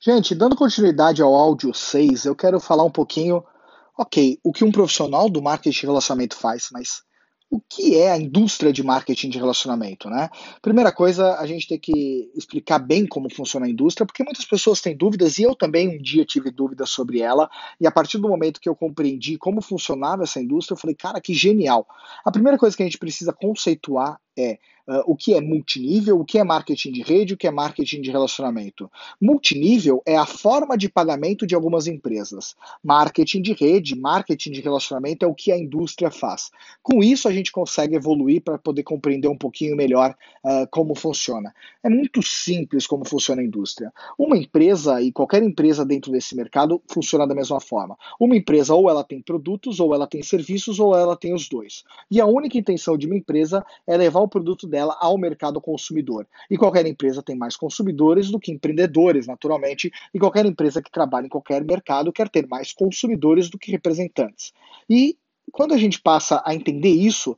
Gente, dando continuidade ao áudio 6, eu quero falar um pouquinho, ok, o que um profissional do marketing de relacionamento faz, mas o que é a indústria de marketing de relacionamento, né? Primeira coisa, a gente tem que explicar bem como funciona a indústria, porque muitas pessoas têm dúvidas e eu também um dia tive dúvidas sobre ela, e a partir do momento que eu compreendi como funcionava essa indústria, eu falei, cara, que genial. A primeira coisa que a gente precisa conceituar é uh, o que é multinível, o que é marketing de rede, o que é marketing de relacionamento. Multinível é a forma de pagamento de algumas empresas. Marketing de rede, marketing de relacionamento é o que a indústria faz. Com isso, a gente consegue evoluir para poder compreender um pouquinho melhor uh, como funciona. É muito simples como funciona a indústria. Uma empresa e qualquer empresa dentro desse mercado funciona da mesma forma. Uma empresa ou ela tem produtos, ou ela tem serviços, ou ela tem os dois. E a única intenção de uma empresa é levar o o produto dela ao mercado consumidor. E qualquer empresa tem mais consumidores do que empreendedores, naturalmente, e qualquer empresa que trabalha em qualquer mercado quer ter mais consumidores do que representantes. E quando a gente passa a entender isso,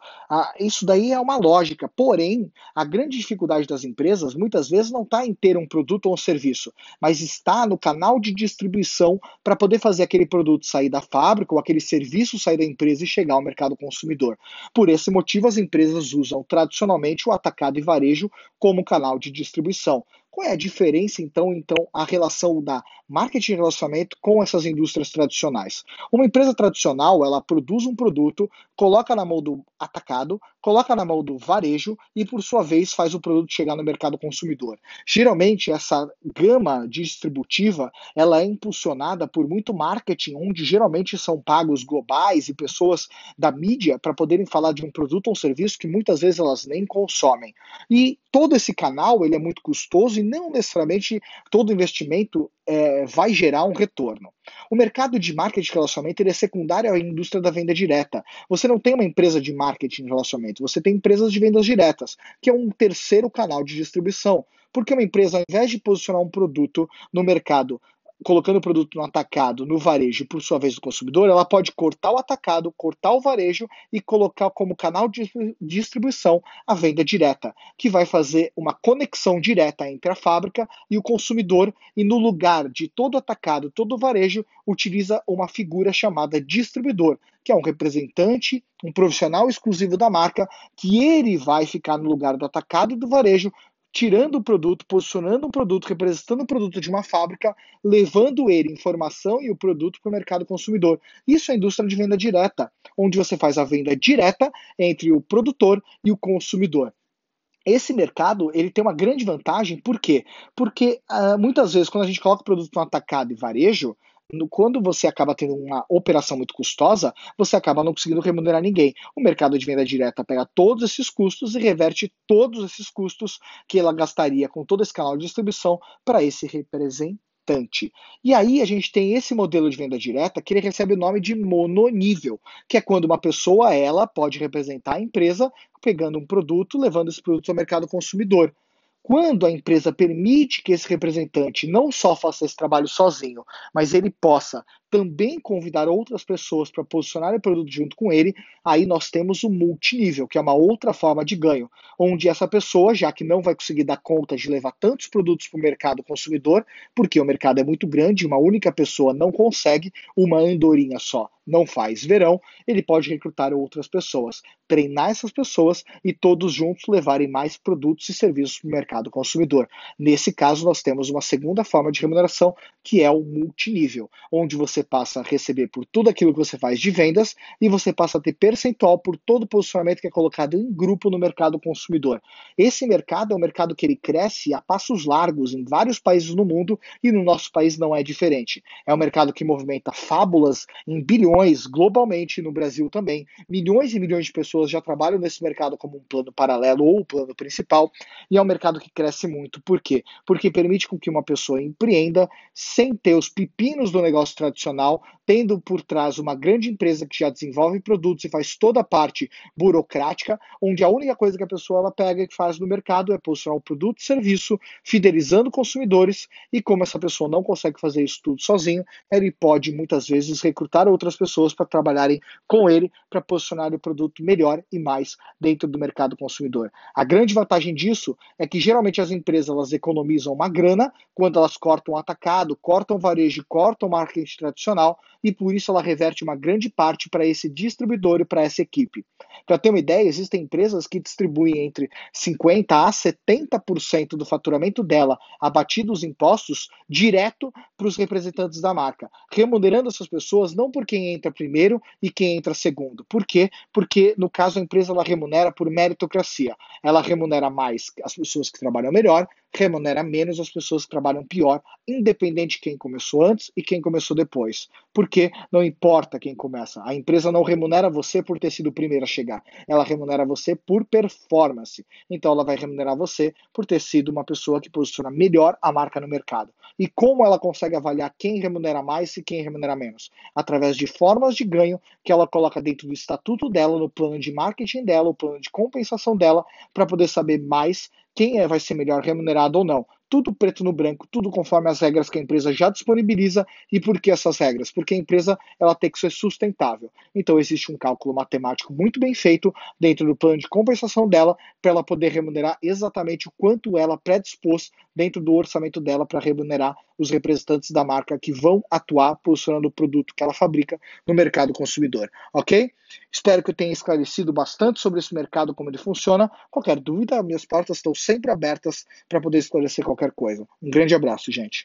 isso daí é uma lógica. Porém, a grande dificuldade das empresas muitas vezes não está em ter um produto ou um serviço, mas está no canal de distribuição para poder fazer aquele produto sair da fábrica ou aquele serviço sair da empresa e chegar ao mercado consumidor. Por esse motivo, as empresas usam tradicionalmente o atacado e varejo como canal de distribuição. Qual é a diferença, então, então, a relação da marketing de relacionamento com essas indústrias tradicionais? Uma empresa tradicional, ela produz um produto, coloca na mão do atacado, coloca na mão do varejo e, por sua vez, faz o produto chegar no mercado consumidor. Geralmente, essa gama distributiva, ela é impulsionada por muito marketing, onde geralmente são pagos globais e pessoas da mídia para poderem falar de um produto ou serviço que muitas vezes elas nem consomem. E todo esse canal, ele é muito custoso e não necessariamente todo investimento é, vai gerar um retorno. O mercado de marketing de relacionamento é secundário à indústria da venda direta. Você não tem uma empresa de marketing de relacionamento, você tem empresas de vendas diretas, que é um terceiro canal de distribuição. Porque uma empresa, ao invés de posicionar um produto no mercado colocando o produto no atacado, no varejo, por sua vez, do consumidor, ela pode cortar o atacado, cortar o varejo e colocar como canal de distribuição a venda direta, que vai fazer uma conexão direta entre a fábrica e o consumidor, e no lugar de todo atacado, todo varejo, utiliza uma figura chamada distribuidor, que é um representante, um profissional exclusivo da marca, que ele vai ficar no lugar do atacado e do varejo, tirando o produto, posicionando um produto, representando o produto de uma fábrica, levando ele, informação e o produto para o mercado consumidor. Isso é a indústria de venda direta, onde você faz a venda direta entre o produtor e o consumidor. Esse mercado ele tem uma grande vantagem, por quê? Porque uh, muitas vezes, quando a gente coloca o produto no atacado e varejo, quando você acaba tendo uma operação muito custosa, você acaba não conseguindo remunerar ninguém. O mercado de venda direta pega todos esses custos e reverte todos esses custos que ela gastaria com todo esse canal de distribuição para esse representante. E aí a gente tem esse modelo de venda direta que ele recebe o nome de mononível, que é quando uma pessoa ela pode representar a empresa pegando um produto, levando esse produto ao mercado consumidor. Quando a empresa permite que esse representante não só faça esse trabalho sozinho, mas ele possa também convidar outras pessoas para posicionar o produto junto com ele, aí nós temos o multinível, que é uma outra forma de ganho, onde essa pessoa, já que não vai conseguir dar conta de levar tantos produtos para o mercado consumidor, porque o mercado é muito grande, uma única pessoa não consegue, uma andorinha só não faz verão, ele pode recrutar outras pessoas, treinar essas pessoas e todos juntos levarem mais produtos e serviços para o mercado consumidor. Nesse caso, nós temos uma segunda forma de remuneração, que é o multinível, onde você passa a receber por tudo aquilo que você faz de vendas e você passa a ter percentual por todo o posicionamento que é colocado em grupo no mercado consumidor. Esse mercado é um mercado que ele cresce a passos largos em vários países no mundo e no nosso país não é diferente. É um mercado que movimenta fábulas em bilhões globalmente no Brasil também. Milhões e milhões de pessoas já trabalham nesse mercado como um plano paralelo ou o plano principal e é um mercado que cresce muito. Por quê? Porque permite com que uma pessoa empreenda sem ter os pepinos do negócio tradicional tendo por trás uma grande empresa que já desenvolve produtos e faz toda a parte burocrática, onde a única coisa que a pessoa ela pega e faz no mercado é posicionar o produto e serviço, fidelizando consumidores, e como essa pessoa não consegue fazer isso tudo sozinho, ele pode muitas vezes recrutar outras pessoas para trabalharem com ele para posicionar o produto melhor e mais dentro do mercado consumidor. A grande vantagem disso é que geralmente as empresas elas economizam uma grana quando elas cortam atacado, cortam varejo, cortam marketing tradicional e por isso ela reverte uma grande parte para esse distribuidor e para essa equipe. Para ter uma ideia, existem empresas que distribuem entre 50 a 70% do faturamento dela, abatido os impostos, direto para os representantes da marca, remunerando essas pessoas não por quem entra primeiro e quem entra segundo. Por quê? Porque no caso a empresa ela remunera por meritocracia. Ela remunera mais as pessoas que trabalham melhor, remunera menos as pessoas que trabalham pior, independente de quem começou antes e quem começou depois. Porque não importa quem começa, a empresa não remunera você por ter sido o primeiro a chegar, ela remunera você por performance. Então ela vai remunerar você por ter sido uma pessoa que posiciona melhor a marca no mercado. E como ela consegue avaliar quem remunera mais e quem remunera menos? Através de formas de ganho que ela coloca dentro do estatuto dela, no plano de marketing dela, o plano de compensação dela, para poder saber mais quem é, vai ser melhor remunerado ou não tudo preto no branco, tudo conforme as regras que a empresa já disponibiliza. E por que essas regras? Porque a empresa ela tem que ser sustentável. Então existe um cálculo matemático muito bem feito dentro do plano de compensação dela para ela poder remunerar exatamente o quanto ela predispôs dentro do orçamento dela para remunerar os representantes da marca que vão atuar posicionando o produto que ela fabrica no mercado consumidor, ok? Espero que eu tenha esclarecido bastante sobre esse mercado, como ele funciona. Qualquer dúvida, minhas portas estão sempre abertas para poder esclarecer qualquer coisa. Um grande abraço, gente.